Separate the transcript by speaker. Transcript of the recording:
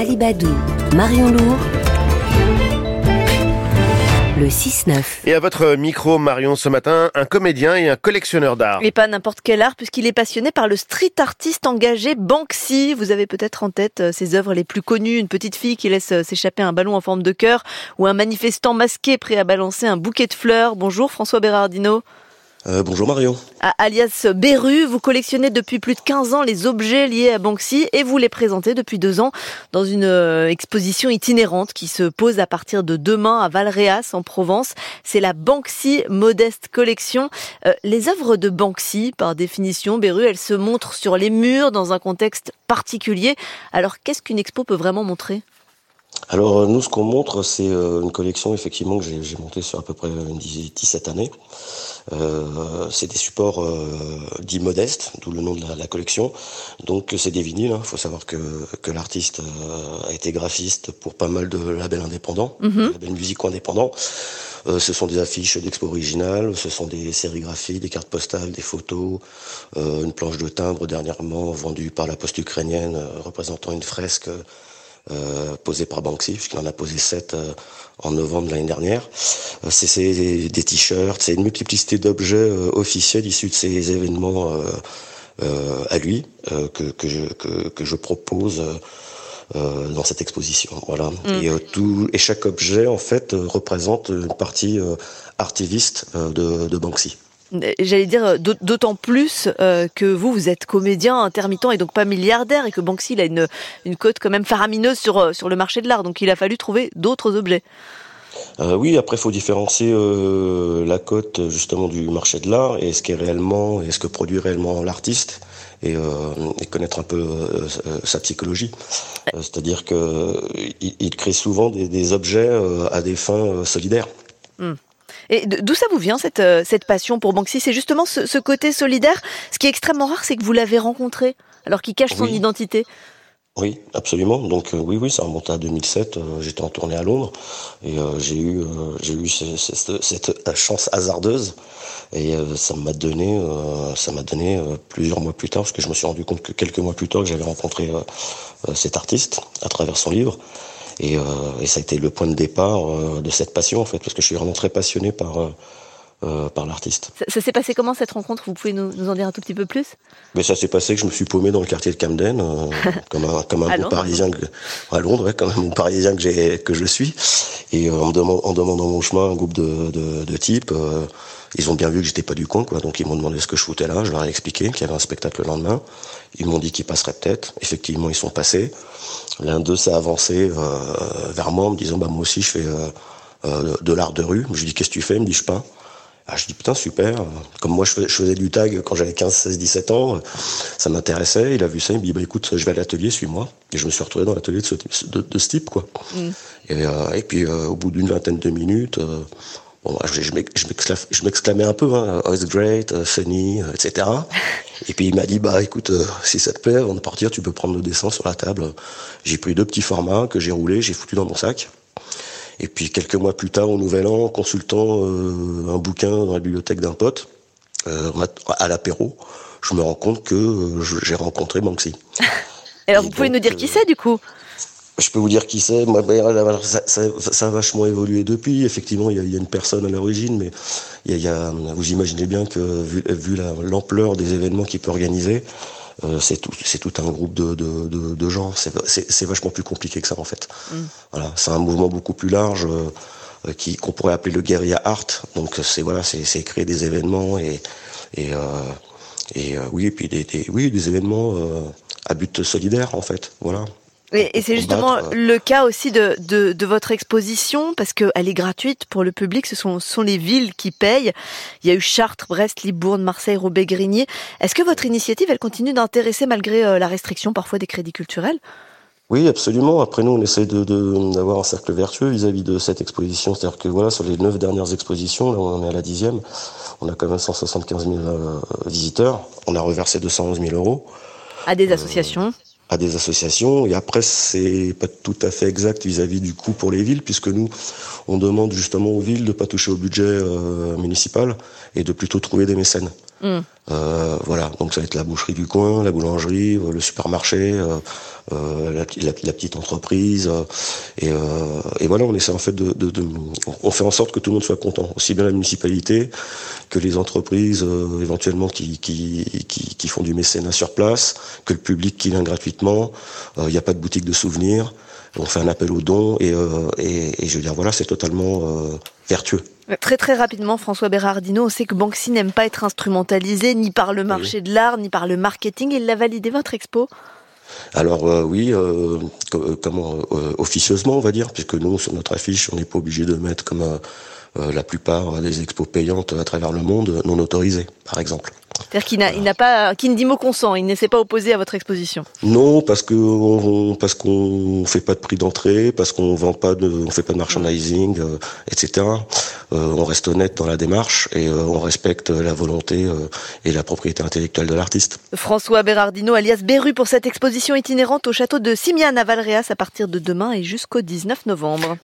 Speaker 1: Alibadou, Marion Lourd. Le 6-9.
Speaker 2: Et à votre micro, Marion, ce matin, un comédien et un collectionneur d'art.
Speaker 3: Et pas n'importe quel art, puisqu'il est passionné par le street artiste engagé Banksy. Vous avez peut-être en tête euh, ses œuvres les plus connues, une petite fille qui laisse euh, s'échapper un ballon en forme de cœur, ou un manifestant masqué prêt à balancer un bouquet de fleurs. Bonjour François Bérardino.
Speaker 4: Euh, bonjour Marion.
Speaker 3: alias Beru, vous collectionnez depuis plus de 15 ans les objets liés à Banksy et vous les présentez depuis deux ans dans une euh, exposition itinérante qui se pose à partir de demain à Valréas en Provence. C'est la Banksy Modeste Collection. Euh, les œuvres de Banksy, par définition, Beru, elles se montrent sur les murs dans un contexte particulier. Alors qu'est-ce qu'une expo peut vraiment montrer?
Speaker 4: Alors nous, ce qu'on montre, c'est une collection effectivement que j'ai montée sur à peu près 17 années. Euh, c'est des supports euh, dits modestes, d'où le nom de la, collection. Donc c'est des vinyles. Il hein. faut savoir que, que l'artiste euh, a été graphiste pour pas mal de labels indépendants, mm labels musicaux indépendants. ce sont des affiches d'expo originales, ce sont des sérigraphies, des cartes postales, des photos, une planche de timbre dernièrement vendue par la poste ukrainienne représentant une fresque euh, posé par Banksy, puisqu'il en a posé 7 euh, en novembre l'année dernière. Euh, c'est des t-shirts, c'est une multiplicité d'objets officiels issus de ces événements à lui que, que, je, que, je propose. dans cette exposition. Voilà. Mm. Et, tout, et chaque objet, en fait, représente une partie artiviste de, de Banksy
Speaker 3: j'allais dire euh, d'autant plus euh, que vous, vous êtes comédien intermittent et donc pas milliardaire et que Banksy il a une, une cote quand même faramineuse sur, euh, sur le marché de l'art. Donc il a fallu trouver d'autres objets.
Speaker 4: oui, après, il faut différencier la cote justement du marché de l'art et ce qui est réellement et ce que produit réellement l'artiste et, connaître un peu sa psychologie. C'est-à-dire que il, crée souvent des, objets à des fins solidaires.
Speaker 3: Hmm. Et d'où ça vous vient cette, euh, cette passion pour Banksy? C'est justement ce, côté solidaire? Ce qui est extrêmement rare, c'est que vous l'avez rencontré, alors qu'il cache son identité.
Speaker 4: Oui, absolument. Donc euh, oui, oui, ça remonte à 2007. Euh, j'étais en tournée à Londres et j'ai eu, j'ai eu cette, chance hasardeuse et ça m'a donné, ça m'a donné plusieurs mois plus tard, parce que je me suis rendu compte que quelques mois plus tard que j'avais rencontré cet artiste à travers son livre. Et, euh, et, ça a été le point de départ euh, de cette passion en fait, parce que je suis vraiment très passionné par euh, euh, par l'artiste.
Speaker 3: Ça, s'est passé comment cette rencontre? Vous pouvez nous, nous, en dire un tout petit peu plus?
Speaker 4: Mais ça s'est passé que je me suis paumé dans le quartier de Camden, euh, comme un, comme un bon parisien que, à Londres, ouais, comme un bon parisien que, j'ai, que je suis. Et euh, en, demandant, en, demandant mon chemin un groupe de, de, de types, ils ont bien vu que j'étais pas du con, quoi. Donc ils m'ont demandé ce que je foutais là. Je leur ai expliqué qu'il y avait un spectacle le lendemain. Ils m'ont dit qu'ils passeraient peut-être. Effectivement, ils sont passés. L'un d'eux s'est avancé vers moi en me disant, bah moi aussi je fais de l'art de rue. Je lui dis qu'est-ce que tu fais? Il me dit je peins. Ah, je dis putain super. Comme moi je faisais, du tag quand j'avais 15, 16, 17 ans, ça m'intéressait. Il a vu ça, il me dit bah écoute, je vais à l'atelier, suis-moi. Et je me suis retrouvé dans l'atelier de ce, de, de, ce type quoi. Mm. Et, euh, et, puis euh, au bout d'une vingtaine de minutes, euh, bon, je, je m'exclamais un peu, hein, oh, it's great, uh, funny, etc. et puis il m'a dit bah écoute, si ça te plaît, avant de partir, tu peux prendre le dessin sur la table. J'ai pris deux petits formats que j'ai roulés, j'ai foutu dans mon sac. Et puis quelques mois plus tard, au Nouvel An, consultant euh, un bouquin dans la bibliothèque d'un pote, euh, à l'apéro, je me rends compte que euh, j'ai rencontré Banksy.
Speaker 3: Alors vous pouvez nous dire qui c'est du coup?
Speaker 4: Je peux vous dire qui c'est. Ça, ça, ça, a vachement évolué depuis. Effectivement, il y a, il y a une personne à l'origine, mais il y, a, vous imaginez bien que vu, vu l'ampleur des événements qu'il peut organiser, euh, c'est tout, un groupe de, de, de, de gens. C'est vachement plus compliqué que ça en fait. Mm. Voilà, c'est un mouvement beaucoup plus large euh, qui qu'on pourrait appeler le guérilla art. Donc c'est voilà, c'est créer des événements et et, euh, et oui, et puis des, des, oui des événements à but solidaire en fait. Voilà.
Speaker 3: Et, c'est justement euh. le cas aussi de, de, de votre exposition, parce qu'elle est gratuite pour le public, ce sont, sont les villes qui payent. Il y a eu Chartres, Brest, Libourne, Marseille, Roubaix, Grigny. Est-ce que votre initiative, elle continue d'intéresser malgré euh, la restriction parfois des crédits culturels?
Speaker 4: Oui, absolument. Après, nous, on essaie de, d'avoir un cercle vertueux vis-à-vis de cette exposition. C'est-à-dire que voilà, sur les neuf dernières expositions, là, on est à la dixième, on a quand même 175 000 euh, visiteurs. On a reversé 211 000 euros.
Speaker 3: À des associations?
Speaker 4: À des associations. Et après, c'est pas tout à fait exact vis-à-vis du coût pour les villes, puisque nous, on demande justement aux villes de pas toucher au budget euh, municipal et de plutôt trouver des mécènes. Hmm. voilà, donc ça va être la boucherie du coin, la boulangerie, le supermarché, la, petite entreprise, et, voilà, on essaie en fait de, on fait en sorte que tout le monde soit content, aussi bien la municipalité que les entreprises éventuellement qui, qui, qui, font du mécénat sur place, que le public qui vient gratuitement. Il n'y a pas de boutique de souvenirs on fait un appel aux dons et, euh, et, et je veux dire voilà c'est totalement euh, vertueux.
Speaker 3: Très très rapidement, François Bérardino, on sait que Banksy n'aime pas être instrumentalisé ni par le marché de l'art, ni par le marketing. Il l'a validé votre expo?
Speaker 4: Alors euh, oui, euh, comment officieusement on va dire, puisque nous sur notre affiche on n'est pas obligé de mettre comme la plupart des expos payantes à travers le monde non autorisées, par exemple.
Speaker 3: C'est-à-dire qu'il n'a, il n'a pas, qu'il ne dit mot consent, il ne s'est pas opposé à votre exposition.
Speaker 4: Non, parce que on, parce qu'on fait pas de prix d'entrée, parce qu'on vend pas de, on fait pas de merchandising, euh, etc. Euh, on reste honnête dans la démarche et euh, on respecte la volonté et la propriété intellectuelle de l'artiste.
Speaker 3: François Berardino, alias Beru, pour cette exposition itinérante au château de Simiane à Valréas à partir de demain et jusqu'au 19 novembre.